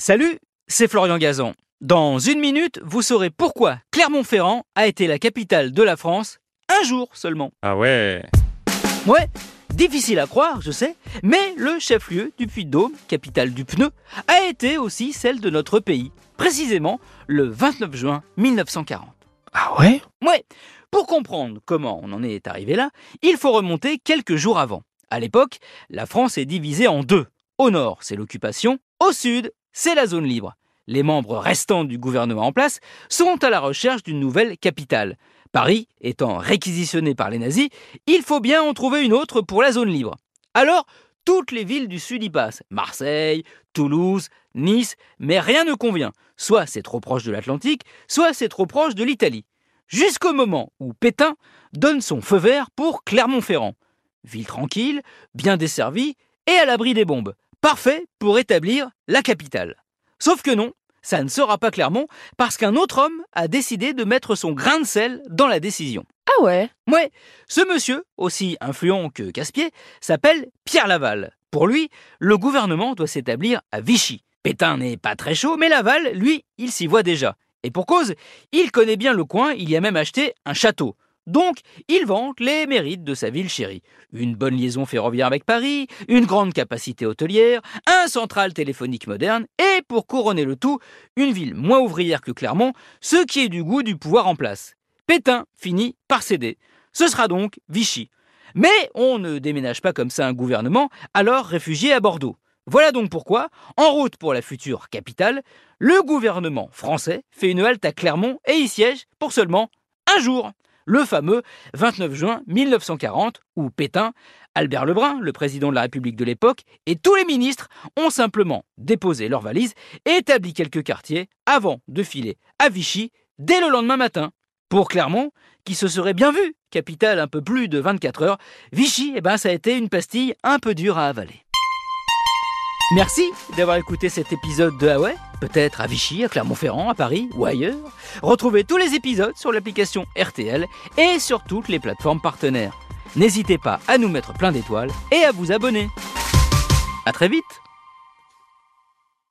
Salut, c'est Florian Gazan. Dans une minute, vous saurez pourquoi Clermont-Ferrand a été la capitale de la France un jour seulement. Ah ouais Ouais, difficile à croire, je sais, mais le chef-lieu du Puy-de-Dôme, capitale du pneu, a été aussi celle de notre pays, précisément le 29 juin 1940. Ah ouais? Ouais, pour comprendre comment on en est arrivé là, il faut remonter quelques jours avant. À l'époque, la France est divisée en deux. Au nord, c'est l'occupation, au sud, c'est la zone libre. Les membres restants du gouvernement en place sont à la recherche d'une nouvelle capitale. Paris étant réquisitionné par les nazis, il faut bien en trouver une autre pour la zone libre. Alors, toutes les villes du sud y passent. Marseille, Toulouse, Nice, mais rien ne convient. Soit c'est trop proche de l'Atlantique, soit c'est trop proche de l'Italie. Jusqu'au moment où Pétain donne son feu vert pour Clermont-Ferrand. Ville tranquille, bien desservie et à l'abri des bombes. Parfait pour établir la capitale. Sauf que non, ça ne sera pas Clermont parce qu'un autre homme a décidé de mettre son grain de sel dans la décision. Ah ouais? Ouais, ce monsieur, aussi influent que Caspier, s'appelle Pierre Laval. Pour lui, le gouvernement doit s'établir à Vichy. Pétain n'est pas très chaud, mais Laval, lui, il s'y voit déjà. Et pour cause, il connaît bien le coin, il y a même acheté un château. Donc, il vante les mérites de sa ville chérie. Une bonne liaison ferroviaire avec Paris, une grande capacité hôtelière, un central téléphonique moderne, et pour couronner le tout, une ville moins ouvrière que Clermont, ce qui est du goût du pouvoir en place. Pétain finit par céder. Ce sera donc Vichy. Mais on ne déménage pas comme ça un gouvernement, alors réfugié à Bordeaux. Voilà donc pourquoi, en route pour la future capitale, le gouvernement français fait une halte à Clermont et y siège pour seulement un jour le fameux 29 juin 1940, où Pétain, Albert Lebrun, le président de la République de l'époque, et tous les ministres ont simplement déposé leurs valises et établi quelques quartiers avant de filer à Vichy dès le lendemain matin. Pour Clermont, qui se serait bien vu, capitale un peu plus de 24 heures, Vichy, eh ben, ça a été une pastille un peu dure à avaler. Merci d'avoir écouté cet épisode de Ah ouais? Peut-être à Vichy, à Clermont-Ferrand, à Paris ou ailleurs. Retrouvez tous les épisodes sur l'application RTL et sur toutes les plateformes partenaires. N'hésitez pas à nous mettre plein d'étoiles et à vous abonner. A très vite